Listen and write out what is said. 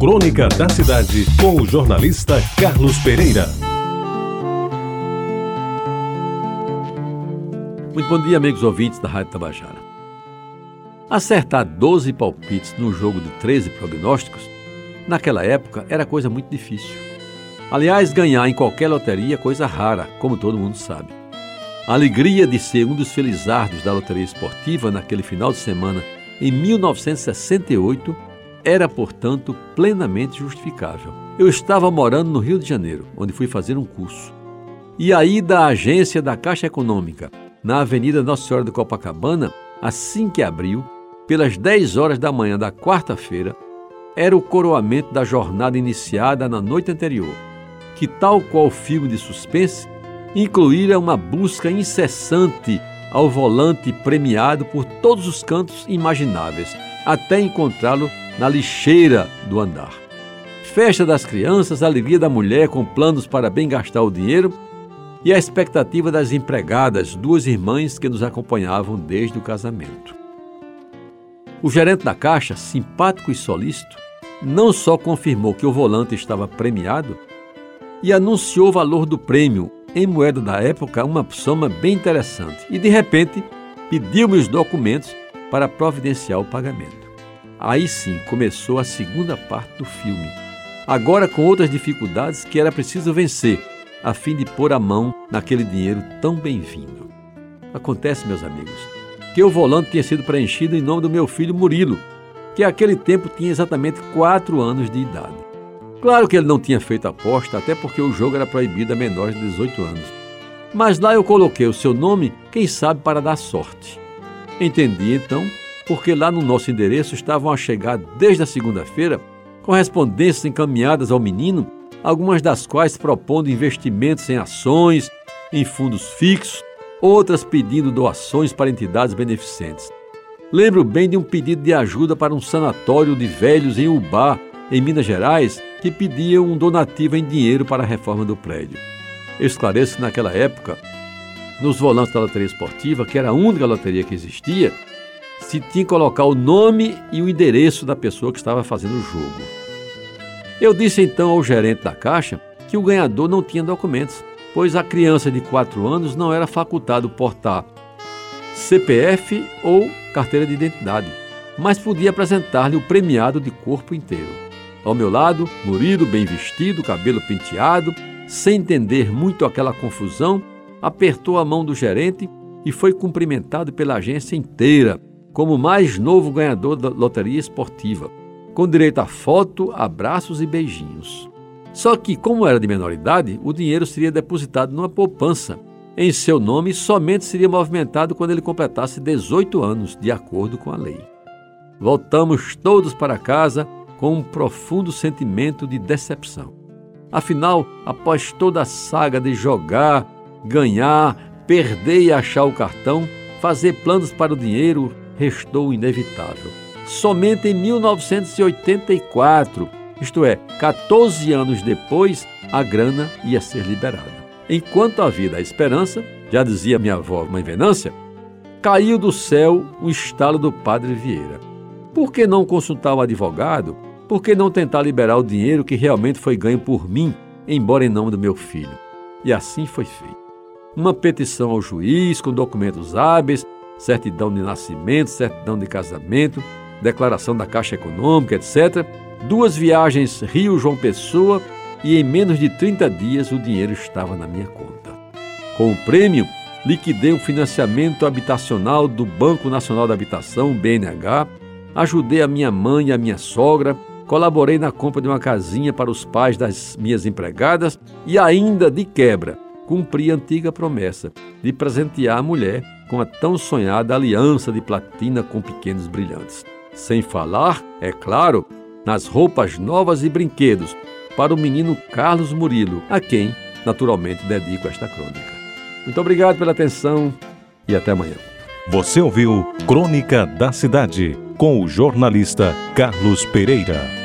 Crônica da Cidade, com o jornalista Carlos Pereira. Muito bom dia, amigos ouvintes da Rádio Tabajara. Acertar 12 palpites no jogo de 13 prognósticos, naquela época, era coisa muito difícil. Aliás, ganhar em qualquer loteria é coisa rara, como todo mundo sabe. A alegria de ser um dos felizardos da loteria esportiva naquele final de semana em 1968 era, portanto, plenamente justificável. Eu estava morando no Rio de Janeiro, onde fui fazer um curso. E aí, da agência da Caixa Econômica, na Avenida Nossa Senhora de Copacabana, assim que abriu, pelas 10 horas da manhã da quarta-feira, era o coroamento da jornada iniciada na noite anterior, que, tal qual filme de suspense, incluíra uma busca incessante ao volante premiado por todos os cantos imagináveis, até encontrá-lo na lixeira do andar. Festa das crianças, alegria da mulher com planos para bem gastar o dinheiro e a expectativa das empregadas, duas irmãs que nos acompanhavam desde o casamento. O gerente da caixa, simpático e solícito, não só confirmou que o volante estava premiado, e anunciou o valor do prêmio, em moeda da época, uma soma bem interessante, e de repente pediu-me os documentos para providenciar o pagamento. Aí sim começou a segunda parte do filme, agora com outras dificuldades que era preciso vencer, a fim de pôr a mão naquele dinheiro tão bem-vindo. Acontece, meus amigos, que o volante tinha sido preenchido em nome do meu filho Murilo, que naquele tempo tinha exatamente quatro anos de idade. Claro que ele não tinha feito aposta, até porque o jogo era proibido a menores de 18 anos. Mas lá eu coloquei o seu nome, quem sabe para dar sorte. Entendi então porque lá no nosso endereço estavam a chegar desde a segunda-feira correspondências encaminhadas ao menino, algumas das quais propondo investimentos em ações, em fundos fixos, outras pedindo doações para entidades beneficentes. Lembro bem de um pedido de ajuda para um sanatório de velhos em Ubá, em Minas Gerais, que pedia um donativo em dinheiro para a reforma do prédio. Eu esclareço que naquela época, nos volantes da loteria esportiva, que era a única loteria que existia, se tinha que colocar o nome e o endereço da pessoa que estava fazendo o jogo. Eu disse então ao gerente da caixa que o ganhador não tinha documentos, pois a criança de 4 anos não era facultado portar CPF ou carteira de identidade, mas podia apresentar-lhe o premiado de corpo inteiro. Ao meu lado, Murilo, bem vestido, cabelo penteado, sem entender muito aquela confusão, apertou a mão do gerente e foi cumprimentado pela agência inteira, como mais novo ganhador da loteria esportiva, com direito a foto, abraços e beijinhos. Só que, como era de menor idade, o dinheiro seria depositado numa poupança. Em seu nome, somente seria movimentado quando ele completasse 18 anos, de acordo com a lei. Voltamos todos para casa com um profundo sentimento de decepção. Afinal, após toda a saga de jogar, ganhar, perder e achar o cartão, fazer planos para o dinheiro, restou inevitável. Somente em 1984, isto é, 14 anos depois, a grana ia ser liberada. Enquanto havia a esperança, já dizia minha avó, mãe Venância, caiu do céu o estalo do padre Vieira. Por que não consultar o advogado? Por que não tentar liberar o dinheiro que realmente foi ganho por mim, embora em nome do meu filho? E assim foi feito. Uma petição ao juiz com documentos hábeis certidão de nascimento, certidão de casamento, declaração da Caixa Econômica, etc. Duas viagens Rio-João Pessoa e em menos de 30 dias o dinheiro estava na minha conta. Com o prêmio, liquidei um financiamento habitacional do Banco Nacional da Habitação, BNH, ajudei a minha mãe e a minha sogra, colaborei na compra de uma casinha para os pais das minhas empregadas e ainda de quebra cumpri a antiga promessa de presentear a mulher com a tão sonhada aliança de platina com pequenos brilhantes. Sem falar, é claro, nas roupas novas e brinquedos para o menino Carlos Murilo, a quem, naturalmente, dedico esta crônica. Muito obrigado pela atenção e até amanhã. Você ouviu Crônica da Cidade com o jornalista Carlos Pereira.